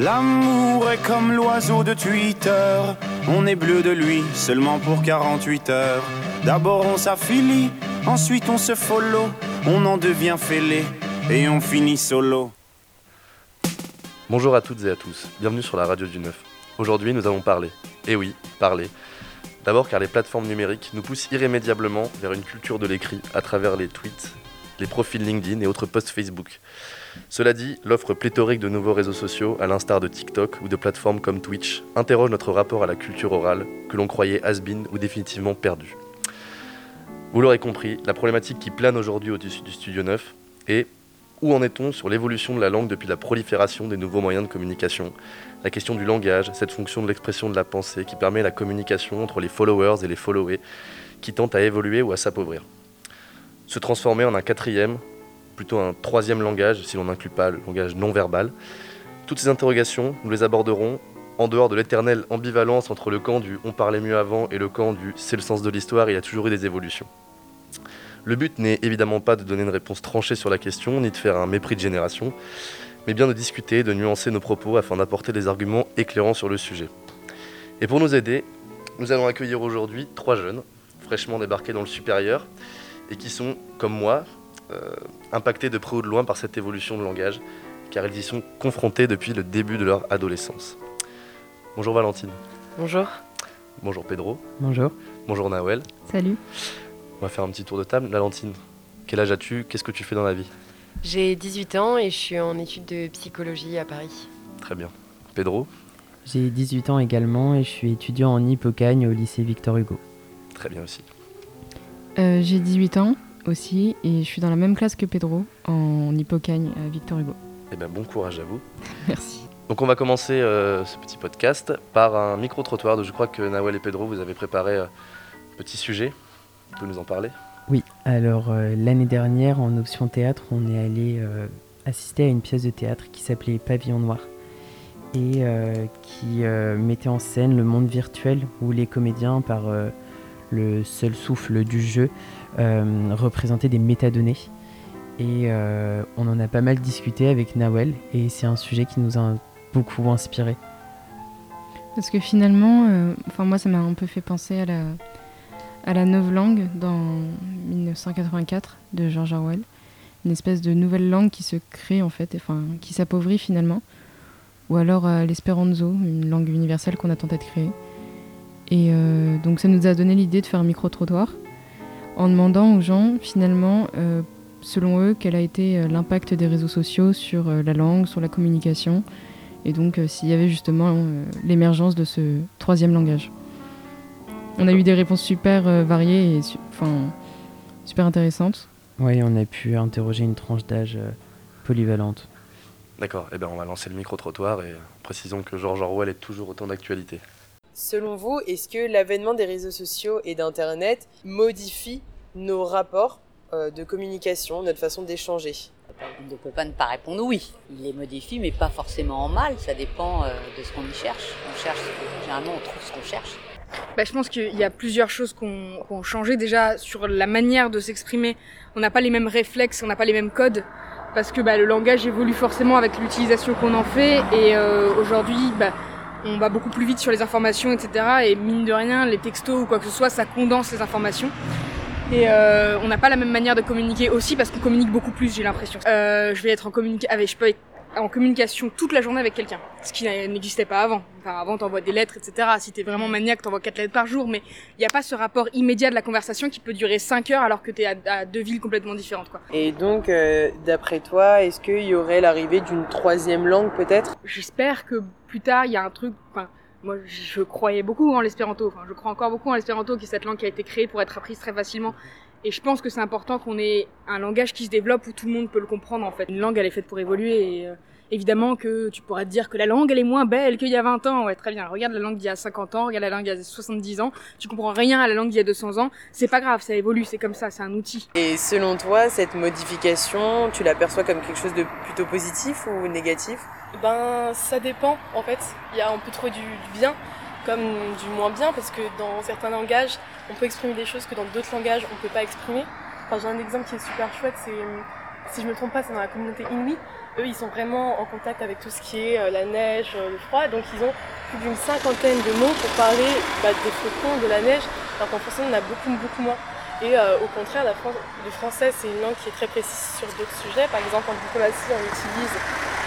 L'amour est comme l'oiseau de Twitter. On est bleu de lui seulement pour 48 heures. D'abord on s'affilie, ensuite on se follow. On en devient fêlé et on finit solo. Bonjour à toutes et à tous, bienvenue sur la radio du Neuf. Aujourd'hui nous allons parler. Eh oui, parler. D'abord car les plateformes numériques nous poussent irrémédiablement vers une culture de l'écrit à travers les tweets, les profils LinkedIn et autres posts Facebook. Cela dit, l'offre pléthorique de nouveaux réseaux sociaux, à l'instar de TikTok ou de plateformes comme Twitch, interroge notre rapport à la culture orale, que l'on croyait has-been ou définitivement perdu. Vous l'aurez compris, la problématique qui plane aujourd'hui au-dessus du Studio 9 est où en est-on sur l'évolution de la langue depuis la prolifération des nouveaux moyens de communication? La question du langage, cette fonction de l'expression de la pensée qui permet la communication entre les followers et les followés, qui tente à évoluer ou à s'appauvrir. Se transformer en un quatrième, plutôt un troisième langage, si l'on n'inclut pas le langage non verbal. Toutes ces interrogations, nous les aborderons en dehors de l'éternelle ambivalence entre le camp du on parlait mieux avant et le camp du c'est le sens de l'histoire, il y a toujours eu des évolutions. Le but n'est évidemment pas de donner une réponse tranchée sur la question, ni de faire un mépris de génération, mais bien de discuter, de nuancer nos propos afin d'apporter des arguments éclairants sur le sujet. Et pour nous aider, nous allons accueillir aujourd'hui trois jeunes, fraîchement débarqués dans le supérieur, et qui sont, comme moi, euh, impactés de près ou de loin par cette évolution de langage, car ils y sont confrontés depuis le début de leur adolescence. Bonjour Valentine. Bonjour. Bonjour Pedro. Bonjour. Bonjour Nawel. Salut. On va faire un petit tour de table. Valentine, quel âge as-tu? Qu'est-ce que tu fais dans la vie? J'ai 18 ans et je suis en études de psychologie à Paris. Très bien. Pedro? J'ai 18 ans également et je suis étudiant en hippocagne au lycée Victor Hugo. Très bien aussi. Euh, J'ai 18 ans aussi et je suis dans la même classe que Pedro en hippocagne à Victor Hugo. Eh bien, bon courage à vous. Merci. Donc on va commencer euh, ce petit podcast par un micro-trottoir. Je crois que Nawel et Pedro, vous avez préparé euh, un petit sujet. Vous pouvez nous en parler? Oui, alors euh, l'année dernière en option théâtre, on est allé euh, assister à une pièce de théâtre qui s'appelait Pavillon Noir et euh, qui euh, mettait en scène le monde virtuel où les comédiens, par euh, le seul souffle du jeu, euh, représentaient des métadonnées. Et euh, on en a pas mal discuté avec Nawel et c'est un sujet qui nous a beaucoup inspiré. Parce que finalement, euh, enfin moi ça m'a un peu fait penser à la, à la novlangue dans 1984 de George Orwell. Une espèce de nouvelle langue qui se crée en fait, enfin qui s'appauvrit finalement. Ou alors à l'espéranto, une langue universelle qu'on a tenté de créer. Et euh, donc ça nous a donné l'idée de faire un micro-trottoir en demandant aux gens finalement, euh, selon eux, quel a été euh, l'impact des réseaux sociaux sur euh, la langue, sur la communication, et donc euh, s'il y avait justement euh, l'émergence de ce troisième langage. On a eu des réponses super euh, variées et enfin, super intéressantes. Oui, on a pu interroger une tranche d'âge euh, polyvalente. D'accord. Eh bien, on va lancer le micro-trottoir et précisons que George Orwell est toujours autant d'actualité. Selon vous, est-ce que l'avènement des réseaux sociaux et d'Internet modifie nos rapports euh, de communication, notre façon d'échanger? On ne peut pas ne pas répondre oui. Il les modifie, mais pas forcément en mal. Ça dépend euh, de ce qu'on y cherche. On cherche, généralement, on trouve ce qu'on cherche. Bah, je pense qu'il y a plusieurs choses qui ont, qui ont changé déjà sur la manière de s'exprimer. On n'a pas les mêmes réflexes, on n'a pas les mêmes codes, parce que bah, le langage évolue forcément avec l'utilisation qu'on en fait. Et euh, aujourd'hui, bah, on va beaucoup plus vite sur les informations, etc. Et mine de rien, les textos ou quoi que ce soit, ça condense les informations. Et euh, on n'a pas la même manière de communiquer aussi parce qu'on communique beaucoup plus, j'ai l'impression. Euh, je vais être en communication, avec, je peux être en communication toute la journée avec quelqu'un, ce qui n'existait pas avant. Enfin, avant, t'envoies des lettres, etc. Si t'es vraiment maniaque, t'envoies quatre lettres par jour, mais il n'y a pas ce rapport immédiat de la conversation qui peut durer 5 heures alors que t'es à, à deux villes complètement différentes, quoi. Et donc, euh, d'après toi, est-ce qu'il y aurait l'arrivée d'une troisième langue peut-être? J'espère que plus tard, il y a un truc, enfin, moi, je croyais beaucoup en l'espéranto, enfin, je crois encore beaucoup en l'espéranto, qui est cette langue qui a été créée pour être apprise très facilement. Et je pense que c'est important qu'on ait un langage qui se développe où tout le monde peut le comprendre, en fait. Une langue, elle est faite pour évoluer et, euh, Évidemment que tu pourrais te dire que la langue elle est moins belle qu'il y a 20 ans. Ouais, très bien. Regarde la langue d'il y a 50 ans, regarde la langue d'il y a 70 ans. Tu comprends rien à la langue d'il y a 200 ans. C'est pas grave, ça évolue, c'est comme ça, c'est un outil. Et selon toi, cette modification, tu l'aperçois comme quelque chose de plutôt positif ou négatif? Ben, ça dépend en fait. Il y a, peut trouver du, du bien comme du moins bien parce que dans certains langages, on peut exprimer des choses que dans d'autres langages, on peut pas exprimer. Enfin, j'ai un exemple qui est super chouette, c'est si je me trompe pas, c'est dans la communauté Inuit. Eux, ils sont vraiment en contact avec tout ce qui est euh, la neige, euh, le froid, donc ils ont plus d'une cinquantaine de mots pour parler bah, des flocons, de la neige, alors qu'en français, on a beaucoup, beaucoup moins. Et euh, au contraire, la le français, c'est une langue qui est très précise sur d'autres sujets. Par exemple, en diplomatie, on l'utilise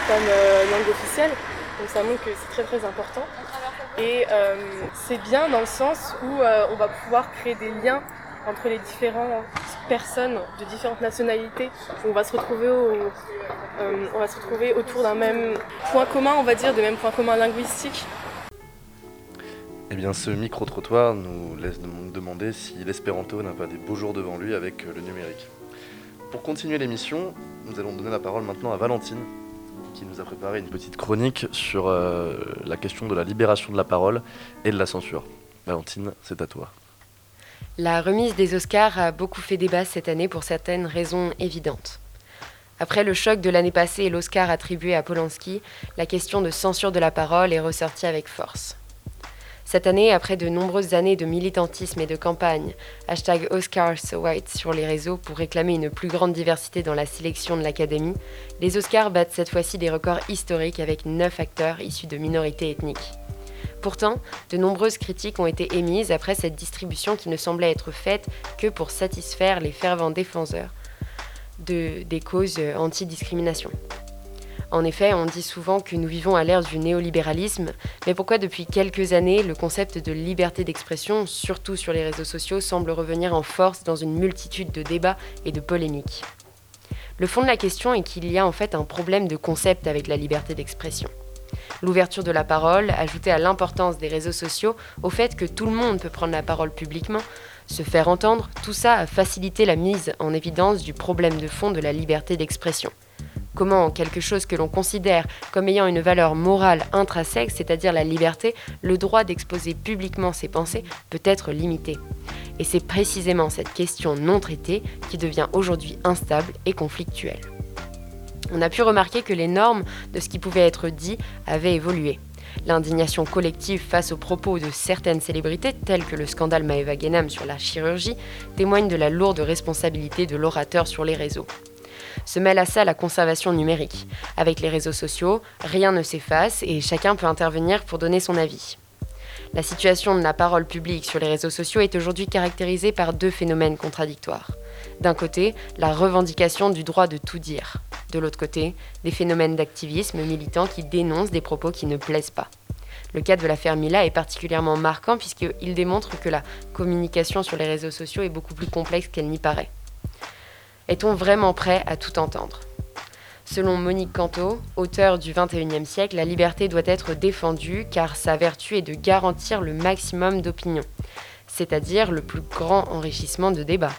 comme langue officielle, donc ça montre que c'est très, très important. Et c'est bien dans le sens où on va pouvoir créer des liens entre les différentes personnes de différentes nationalités. On va se retrouver, euh, on va se retrouver autour d'un même point commun, on va dire, de même point commun linguistique. Eh bien, ce micro-trottoir nous laisse demander si l'espéranto n'a pas des beaux jours devant lui avec le numérique. Pour continuer l'émission, nous allons donner la parole maintenant à Valentine, qui nous a préparé une petite chronique sur euh, la question de la libération de la parole et de la censure. Valentine, c'est à toi. La remise des Oscars a beaucoup fait débat cette année pour certaines raisons évidentes. Après le choc de l'année passée et l'Oscar attribué à Polanski, la question de censure de la parole est ressortie avec force. Cette année, après de nombreuses années de militantisme et de campagne, hashtag Oscars White sur les réseaux pour réclamer une plus grande diversité dans la sélection de l'Académie, les Oscars battent cette fois-ci des records historiques avec 9 acteurs issus de minorités ethniques. Pourtant, de nombreuses critiques ont été émises après cette distribution qui ne semblait être faite que pour satisfaire les fervents défenseurs de, des causes anti-discrimination. En effet, on dit souvent que nous vivons à l'ère du néolibéralisme, mais pourquoi depuis quelques années le concept de liberté d'expression, surtout sur les réseaux sociaux, semble revenir en force dans une multitude de débats et de polémiques? Le fond de la question est qu'il y a en fait un problème de concept avec la liberté d'expression l'ouverture de la parole, ajoutée à l'importance des réseaux sociaux, au fait que tout le monde peut prendre la parole publiquement, se faire entendre, tout ça a facilité la mise en évidence du problème de fond de la liberté d'expression. Comment quelque chose que l'on considère comme ayant une valeur morale intrinsèque, c'est-à-dire la liberté, le droit d'exposer publiquement ses pensées, peut être limité. Et c'est précisément cette question non traitée qui devient aujourd'hui instable et conflictuelle on a pu remarquer que les normes de ce qui pouvait être dit avaient évolué. L'indignation collective face aux propos de certaines célébrités, telles que le scandale Maeva Genam sur la chirurgie, témoigne de la lourde responsabilité de l'orateur sur les réseaux. Se mêle à ça la conservation numérique. Avec les réseaux sociaux, rien ne s'efface et chacun peut intervenir pour donner son avis. La situation de la parole publique sur les réseaux sociaux est aujourd'hui caractérisée par deux phénomènes contradictoires. D'un côté, la revendication du droit de tout dire. De l'autre côté, des phénomènes d'activisme militant qui dénoncent des propos qui ne plaisent pas. Le cas de l'affaire Mila est particulièrement marquant puisqu'il démontre que la communication sur les réseaux sociaux est beaucoup plus complexe qu'elle n'y paraît. Est-on vraiment prêt à tout entendre? Selon Monique Canto, auteur du XXIe siècle, la liberté doit être défendue car sa vertu est de garantir le maximum d'opinion, c'est-à-dire le plus grand enrichissement de débats.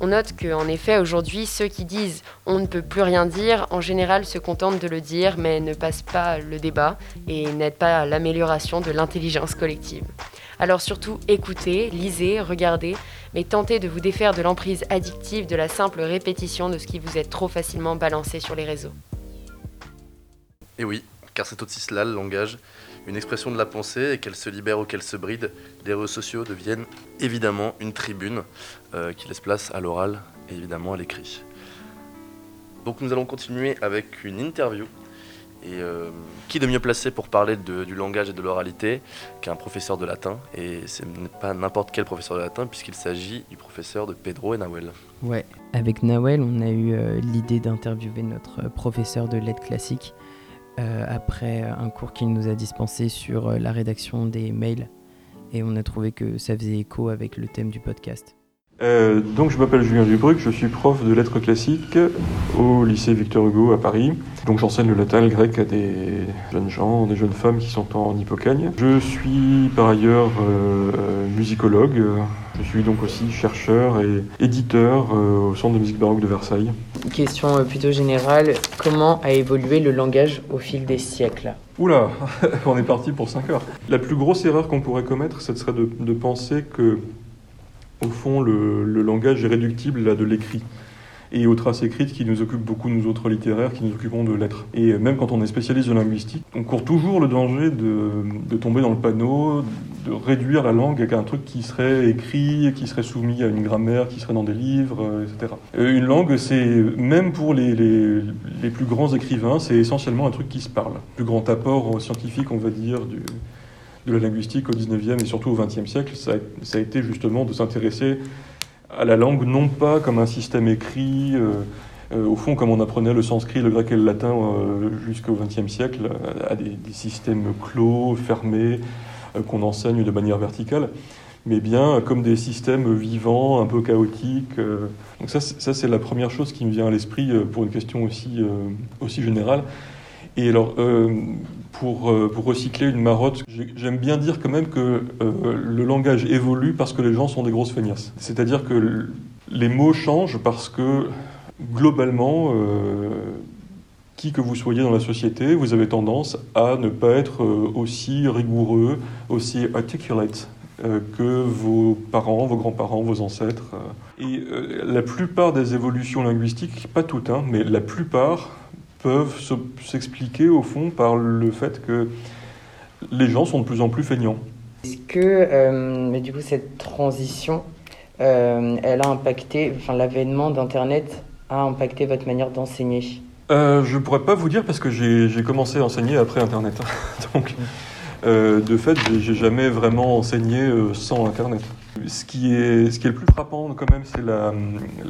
On note qu'en effet, aujourd'hui, ceux qui disent on ne peut plus rien dire, en général se contentent de le dire, mais ne passent pas le débat et n'aident pas à l'amélioration de l'intelligence collective. Alors surtout, écoutez, lisez, regardez, mais tentez de vous défaire de l'emprise addictive de la simple répétition de ce qui vous est trop facilement balancé sur les réseaux. Et oui, car c'est aussi cela le langage une expression de la pensée et qu'elle se libère ou qu'elle se bride, les réseaux sociaux deviennent évidemment une tribune euh, qui laisse place à l'oral et évidemment à l'écrit. Donc nous allons continuer avec une interview. Et euh, qui de mieux placé pour parler du langage et de l'oralité qu'un professeur de latin? Et ce n'est pas n'importe quel professeur de latin puisqu'il s'agit du professeur de Pedro et Nawel. Ouais, avec Nawel, on a eu euh, l'idée d'interviewer notre professeur de lettres classiques euh, après un cours qu'il nous a dispensé sur la rédaction des mails. Et on a trouvé que ça faisait écho avec le thème du podcast. Euh, donc je m'appelle Julien Dubruc, je suis prof de lettres classiques au lycée Victor Hugo à Paris. Donc j'enseigne le latin le grec à des jeunes gens, des jeunes femmes qui sont en hypocagne. Je suis par ailleurs euh, musicologue, je suis donc aussi chercheur et éditeur euh, au Centre de musique baroque de Versailles. Question plutôt générale, comment a évolué le langage au fil des siècles? Oula, on est parti pour 5 heures. La plus grosse erreur qu'on pourrait commettre, ce serait de, de penser que au fond, le, langage est réductible à de l'écrit. et aux traces écrites qui nous occupent beaucoup, nous autres littéraires, qui nous occupons de lettres. Et même quand on est spécialiste de linguistique, on court toujours le danger de, tomber dans le panneau, de réduire la langue à un truc qui serait écrit, qui serait soumis à une grammaire, qui serait dans des livres, etc. Euh, une langue, c'est, même pour les, les, les plus grands écrivains, c'est essentiellement un truc qui se parle. Le plus grand apport scientifique, on va dire, du, de la linguistique au 19e et surtout au 20e siècle, ça a, été justement de s'intéresser à la langue non pas comme un système écrit, euh, euh, au fond comme on apprenait le sanskrit, le grec et le latin euh, jusqu'au XXe siècle, à des, des, systèmes clos, fermés, euh, qu'on enseigne de manière verticale, mais bien comme des systèmes vivants, un peu chaotiques. Donc ça, c'est la première chose qui me vient à l'esprit pour une question aussi, aussi générale. Et alors, pour, pour, recycler une marotte, j'aime bien dire quand même que le langage évolue parce que les gens sont des grosses feignasses. C'est-à-dire que les mots changent parce que globalement, euh, qui que vous soyez dans la société, vous avez tendance à ne pas être aussi rigoureux, aussi articulate euh, que vos parents, vos grands-parents, vos ancêtres. Et euh, la plupart des évolutions linguistiques, pas toutes, hein, mais la plupart peuvent s'expliquer au fond par le fait que les gens sont de plus en plus feignants. Est-ce que, euh, mais du coup, cette transition, euh, elle a impacté, enfin, l'avènement d'Internet a impacté votre manière d'enseigner? Euh, Je ne pourrais pas vous dire parce que j'ai commencé à enseigner après Internet. Donc, de fait, j'ai jamais vraiment enseigné sans Internet. Ce qui, est, ce qui est le plus frappant quand même, c'est la,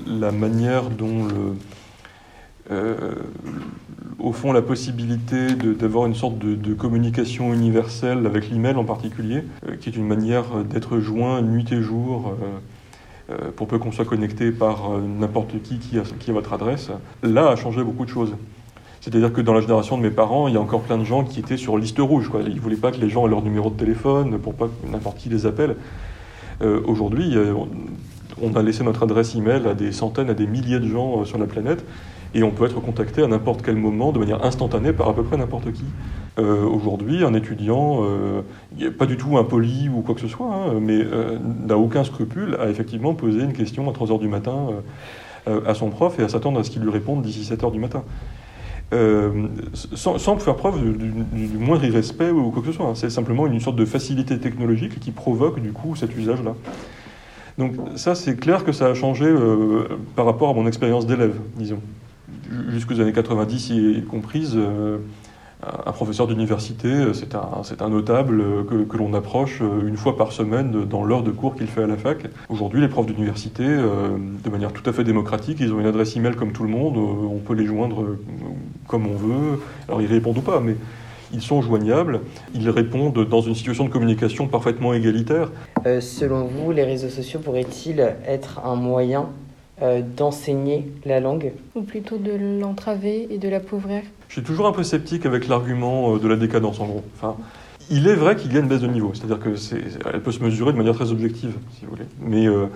la manière dont le, euh, au fond la possibilité d'avoir une sorte de, communication universelle avec l'email en particulier, euh, qui est une manière d'être joint nuit et jour. Euh, pour peu qu'on soit connecté par n'importe qui qui a, votre adresse, là a changé beaucoup de choses. C'est-à-dire que dans la génération de mes parents, il y a encore plein de gens qui étaient sur liste rouge. Ils ne voulaient pas que les gens aient leur numéro de téléphone pour pas que n'importe qui les appelle. Euh, Aujourd'hui, on a laissé notre adresse email à des centaines, à des milliers de gens sur la planète et on peut être contacté à n'importe quel moment de manière instantanée par à peu près n'importe qui. Euh, Aujourd'hui, un étudiant, euh, pas du tout impoli ou quoi que ce soit, hein, mais euh, n'a aucun scrupule à effectivement poser une question à 3 h du matin à son prof et à s'attendre à ce qu'il lui réponde d'ici 7 h du matin. Sans, faire preuve du, moindre irrespect ou quoi que ce soit. Hein. C'est simplement une sorte de facilité technologique qui provoque du coup cet usage-là. Donc ça, c'est clair que ça a changé par rapport à mon expérience d'élève, disons. Jusqu'aux années 90 y comprises, euh, un professeur d'université, c'est un, un, notable que, que l'on approche une fois par semaine dans l'heure de cours qu'il fait à la fac. Aujourd'hui, les profs d'université, euh, de manière tout à fait démocratique, ils ont une adresse email comme tout le monde, on peut les joindre comme on veut. Alors ils répondent ou pas, mais ils sont joignables, ils répondent dans une situation de communication parfaitement égalitaire. Euh, selon vous, les réseaux sociaux pourraient-ils être un moyen euh, d'enseigner la langue Ou plutôt de l'entraver et de l'appauvrir Je suis toujours un peu sceptique avec l'argument de la décadence en gros. Enfin, il est vrai qu'il y a une baisse de niveau, c'est-à-dire qu'elle peut se mesurer de manière très objective, si vous voulez. Mais euh,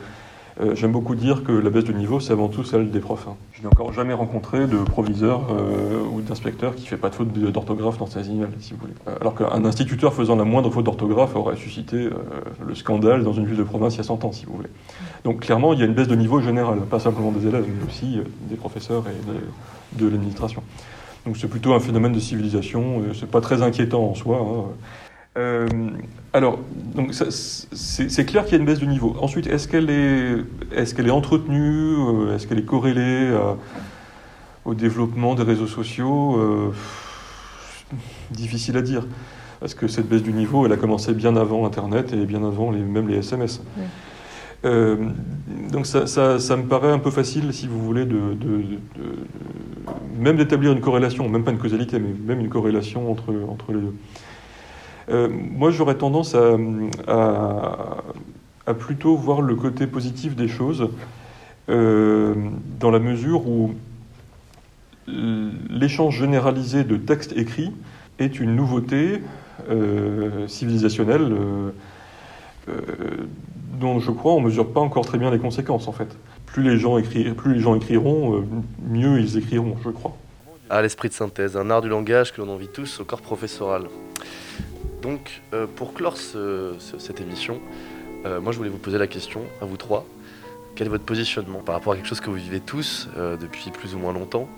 euh, j'aime beaucoup dire que la baisse de niveau, c'est avant tout celle des profs. Hein. Je n'ai encore jamais rencontré de proviseur euh, ou d'inspecteur qui fait pas de faute d'orthographe dans ses emails, si vous voulez. Euh, alors qu'un instituteur faisant la moindre faute d'orthographe aurait suscité le scandale dans une ville de province il y a 100 ans, si vous voulez. Donc clairement, il y a une baisse de niveau général, pas simplement des élèves, mais aussi des professeurs et de, de l'administration. Donc c'est plutôt un phénomène de civilisation, c'est pas très inquiétant en soi. Hein. Euh, alors, donc c'est clair qu'il y a une baisse de niveau. Ensuite, est-ce qu'elle est, est, qu'elle est entretenue euh, Est-ce qu'elle est corrélée à, au développement des réseaux sociaux euh, Difficile à dire. Parce que cette baisse du niveau, elle a commencé bien avant Internet et bien avant les, même les SMS. Oui. Donc ça, ça, ça, me paraît un peu facile, si vous voulez, de, de, de, de même d'établir une corrélation, même pas une causalité, mais même une corrélation entre, entre les deux. Euh, moi, j'aurais tendance à, plutôt voir le côté positif des choses, euh, dans la mesure où l'échange généralisé de textes écrits est une nouveauté euh, civilisationnelle dont je crois on mesure pas encore très bien les conséquences en fait. Plus les gens, écriront, plus les gens écriront, mieux ils écriront, je crois. À l'esprit de synthèse, un art du langage que l'on envie tous au corps professoral. Donc, euh, pour clore ce, ce, cette émission, euh, moi je voulais vous poser la question à vous trois. quel est votre positionnement par rapport à quelque chose que vous vivez tous euh, depuis plus ou moins longtemps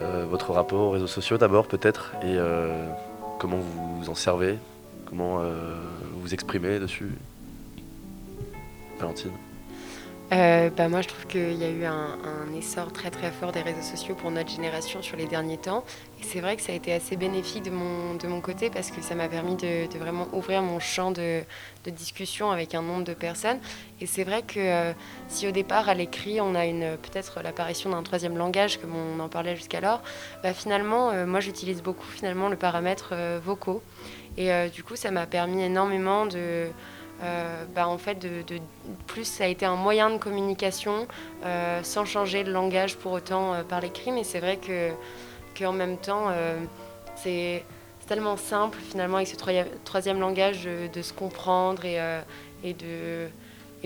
Votre rapport aux réseaux sociaux d'abord peut-être et comment vous en servez Comment vous exprimez dessus? Valentine? Euh, bah moi, je trouve qu'il y a eu un, essor très très fort des réseaux sociaux pour notre génération sur les derniers temps. Et c'est vrai que ça a été assez bénéfique de mon, de mon côté parce que ça m'a permis de, vraiment ouvrir mon champ de, de, discussion avec un nombre de personnes. Et c'est vrai que euh, si au départ à l'écrit on a peut-être l'apparition d'un troisième langage comme on en parlait jusqu'alors, bah finalement euh, moi j'utilise beaucoup finalement le paramètre euh, vocaux. Et du coup ça m'a permis énormément de euh, bah, en fait, de, de, plus ça a été un moyen de communication euh, sans changer le langage pour autant euh, par l'écrit, mais c'est vrai que qu'en même temps, c'est tellement simple finalement avec ce troisième, langage de, de, se comprendre et, de,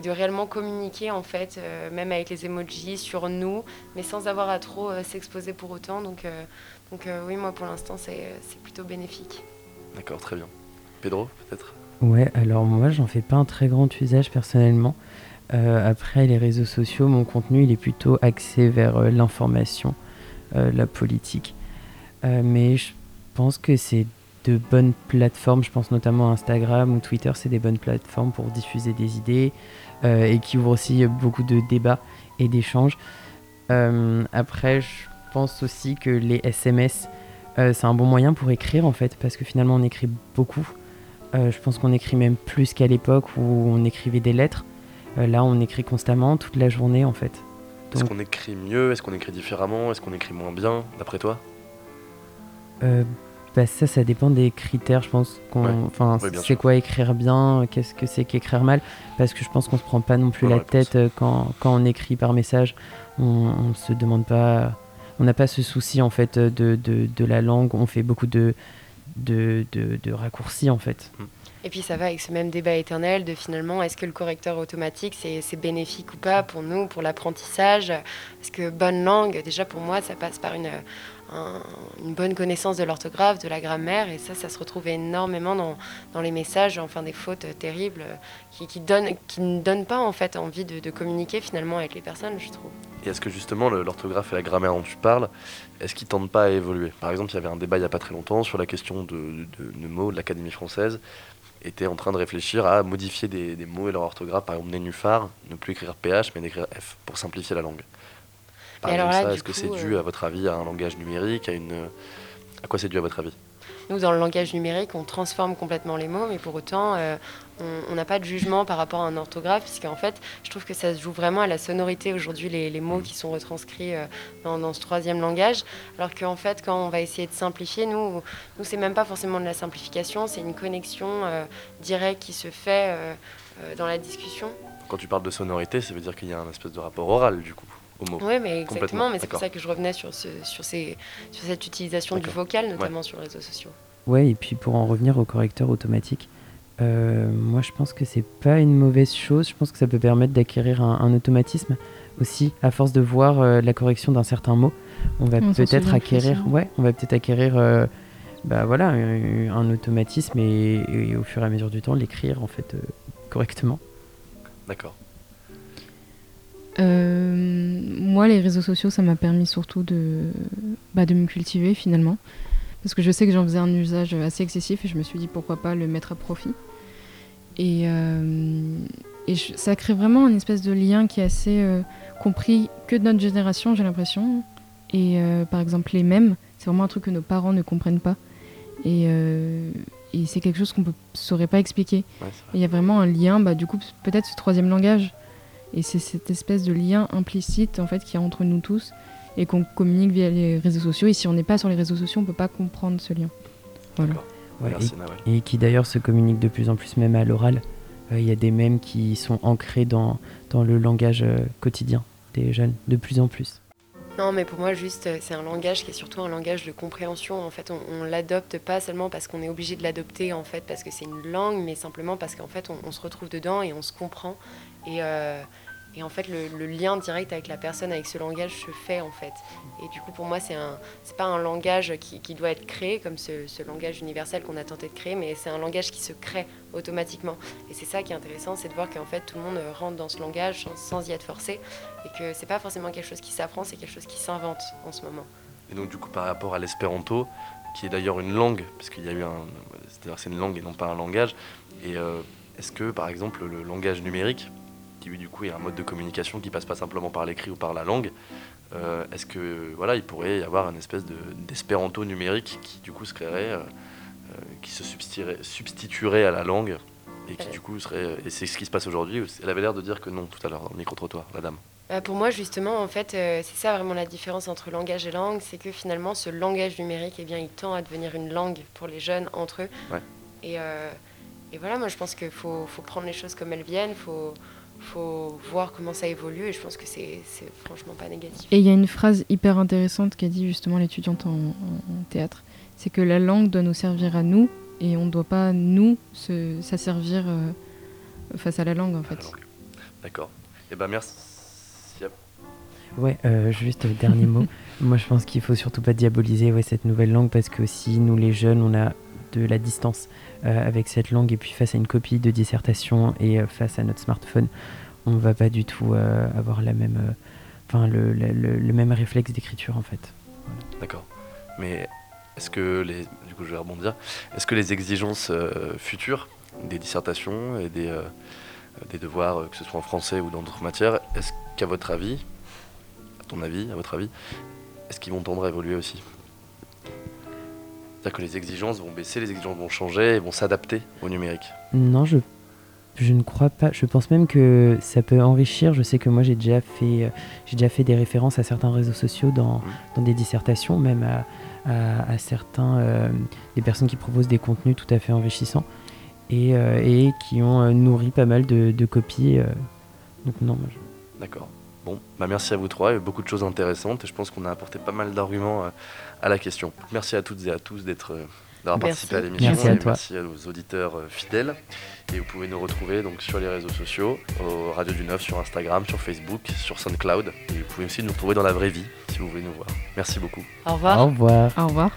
de réellement communiquer en fait, même avec les emojis sur nous, mais sans avoir à trop s'exposer pour autant. Donc oui, moi pour l'instant, c'est plutôt bénéfique. D'accord, très bien. Pedro, peut-être? Ouais, alors moi j'en fais pas un très grand usage personnellement. Euh, après les réseaux sociaux, mon contenu il est plutôt axé vers euh, l'information, euh, la politique. mais je pense que c'est de bonnes plateformes, je pense notamment à Instagram ou Twitter, c'est des bonnes plateformes pour diffuser des idées et qui ouvrent aussi beaucoup de débats et d'échanges. après, je pense aussi que les SMS, c'est un bon moyen pour écrire en fait, parce que finalement on écrit beaucoup. Euh, je pense qu'on écrit même plus qu'à l'époque où on écrivait des lettres. Euh, là, on écrit constamment, toute la journée, en fait. Est-ce qu'on écrit mieux Est-ce qu'on écrit différemment Est-ce qu'on écrit moins bien, d'après toi? Euh, bah Ça, ça dépend des critères, je pense. Ouais. Enfin, oui, c'est quoi écrire bien Qu'est-ce que c'est qu'écrire mal Parce que je pense qu'on se prend pas non plus la réponse. tête quand, quand, on écrit par message. On, se demande pas... On n'a pas ce souci, en fait, de, de, de la langue. On fait beaucoup de de, de, raccourcis en fait. Et puis ça va avec ce même débat éternel de finalement est-ce que le correcteur automatique c'est bénéfique ou pas pour nous, pour l'apprentissage? Parce que bonne langue, déjà pour moi ça passe par une, un, une bonne connaissance de l'orthographe, de la grammaire et ça ça se retrouve énormément dans, les messages, enfin des fautes terribles qui, donnent, qui ne donnent pas en fait envie de, de communiquer finalement avec les personnes je trouve. Et est-ce que justement l'orthographe et la grammaire dont tu parles, est-ce qu'ils tendent pas à évoluer? Par exemple, il y avait un débat il n'y a pas très longtemps sur la question de, de, de mots de l'Académie française, était en train de réfléchir à modifier des, des, mots et leur orthographe, par exemple nénuphar, ne plus écrire PH mais d'écrire F, pour simplifier la langue. Par exemple, ça, est-ce que c'est dû euh... à votre avis à un langage numérique, à une... À quoi c'est dû à votre avis? Nous, dans le langage numérique, on transforme complètement les mots, mais pour autant, euh, on n'a pas de jugement par rapport à un orthographe, puisqu'en fait, je trouve que ça se joue vraiment à la sonorité aujourd'hui, les, mots qui sont retranscrits euh, dans, ce troisième langage, alors qu'en fait, quand on va essayer de simplifier, nous, nous c'est même pas forcément de la simplification, c'est une connexion euh, directe qui se fait dans la discussion. Quand tu parles de sonorité, ça veut dire qu'il y a un espèce de rapport oral, du coup oui, mais exactement, mais c'est pour ça que je revenais sur, ce, sur, ces, sur cette utilisation du vocal, notamment ouais. sur les réseaux sociaux. Ouais, et puis pour en revenir au correcteur automatique, euh, moi je pense que c'est pas une mauvaise chose, je pense que ça peut permettre d'acquérir un, un, automatisme aussi, à force de voir euh, la correction d'un certain mot, on va peut-être acquérir, ouais, on va peut-être acquérir euh, bah, voilà, un, un automatisme et, et, au fur et à mesure du temps l'écrire en fait euh, correctement. D'accord. Euh, moi, les réseaux sociaux, ça m'a permis surtout de, bah, de me cultiver finalement. Parce que je sais que j'en faisais un usage assez excessif et je me suis dit pourquoi pas le mettre à profit. Et, euh, et je, ça crée vraiment un espèce de lien qui est assez euh, compris que de notre génération, j'ai l'impression. Et par exemple, les mèmes, c'est vraiment un truc que nos parents ne comprennent pas. Et, et c'est quelque chose qu'on ne saurait pas expliquer. Il ouais, y a vraiment un lien, bah, du coup, peut-être ce troisième langage et c'est cette espèce de lien implicite en fait qu'il y a entre nous tous et qu'on communique via les réseaux sociaux. Et si on n'est pas sur les réseaux sociaux, on ne peut pas comprendre ce lien. Voilà. Ouais, et, et, qui d'ailleurs se communique de plus en plus même à l'oral. Il euh, y a des mèmes qui sont ancrés dans, dans le langage euh, quotidien des jeunes, de plus en plus. Non, mais pour moi, juste, c'est un langage qui est surtout un langage de compréhension. En fait, on, l'adopte pas seulement parce qu'on est obligé de l'adopter, en fait, parce que c'est une langue, mais simplement parce qu'en fait, on, on, se retrouve dedans et on se comprend. Et, euh, et en fait, le, lien direct avec la personne, avec ce langage se fait en fait. Et du coup, pour moi, c'est un, c'est pas un langage qui, doit être créé comme ce, langage universel qu'on a tenté de créer, mais c'est un langage qui se crée automatiquement. Et c'est ça qui est intéressant, c'est de voir qu'en fait, tout le monde rentre dans ce langage sans, sans y être forcé, et que c'est pas forcément quelque chose qui s'apprend, c'est quelque chose qui s'invente en ce moment. Et donc, du coup, par rapport à l'espéranto, qui est d'ailleurs une langue, parce qu'il y a eu un, c'est-à-dire c'est une langue et non pas un langage. Et euh, est-ce que, par exemple, le langage numérique qui du coup est un mode de communication qui passe pas simplement par l'écrit ou par la langue. Euh, est-ce que voilà, il pourrait y avoir une espèce d'espéranto numérique qui du coup se créerait, euh, euh, qui se substituerait, substituerait, à la langue et qui du coup serait et c'est ce qui se passe aujourd'hui. Elle avait l'air de dire que non tout à l'heure au micro trottoir, la dame. Pour moi, justement, en fait, c'est ça vraiment la différence entre langage et langue, c'est que finalement, ce langage numérique, eh bien, il tend à devenir une langue pour les jeunes entre eux. Et, et, voilà, moi, je pense qu'il faut, faut, prendre les choses comme elles viennent, faut, faut voir comment ça évolue et je pense que c'est franchement pas négatif. Et il y a une phrase hyper intéressante qu'a dit justement l'étudiante en, théâtre, c'est que la langue doit nous servir à nous et on ne doit pas nous s'asservir euh, face à la langue en fait. D'accord. Et eh ben merci. Ouais, euh, juste dernier mot. Moi je pense qu'il faut surtout pas diaboliser ouais, cette nouvelle langue parce que si nous les jeunes on a de la distance euh, avec cette langue et puis face à une copie de dissertation et euh, face à notre smartphone, on va pas du tout euh, avoir la même, le, même réflexe d'écriture en fait. D'accord. Mais est-ce que les, du coup je vais rebondir, est-ce que les exigences futures des dissertations et des, des devoirs, que ce soit en français ou dans d'autres matières, est-ce qu'à votre avis, à ton avis, à votre avis, est-ce qu'ils vont tendre à évoluer aussi? C'est-à-dire que les exigences vont baisser, les exigences vont changer et vont s'adapter au numérique Non, je, je ne crois pas. Je pense même que ça peut enrichir. Je sais que moi, j'ai déjà, fait, euh, j'ai déjà fait des références à certains réseaux sociaux dans, mmh. dans des dissertations, même à, à, certains, euh, des personnes qui proposent des contenus tout à fait enrichissants et, euh, et qui ont nourri pas mal de, de copies. donc non, D'accord. Bon, bah merci à vous trois, il y a eu beaucoup de choses intéressantes et je pense qu'on a apporté pas mal d'arguments euh, à la question. Merci à toutes et à tous d'être euh, d'avoir participé à l'émission. Merci à, merci à nos auditeurs euh, fidèles. Et vous pouvez nous retrouver donc sur les réseaux sociaux, au Radio du Neuf, sur Instagram, sur Facebook, sur SoundCloud. Et vous pouvez aussi nous trouver dans la vraie vie si vous voulez nous voir. Merci beaucoup. Au revoir. Au revoir. Au revoir.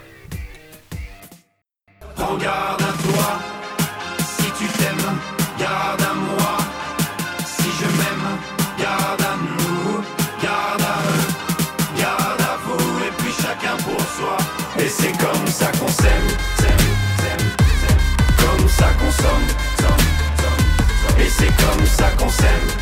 Comme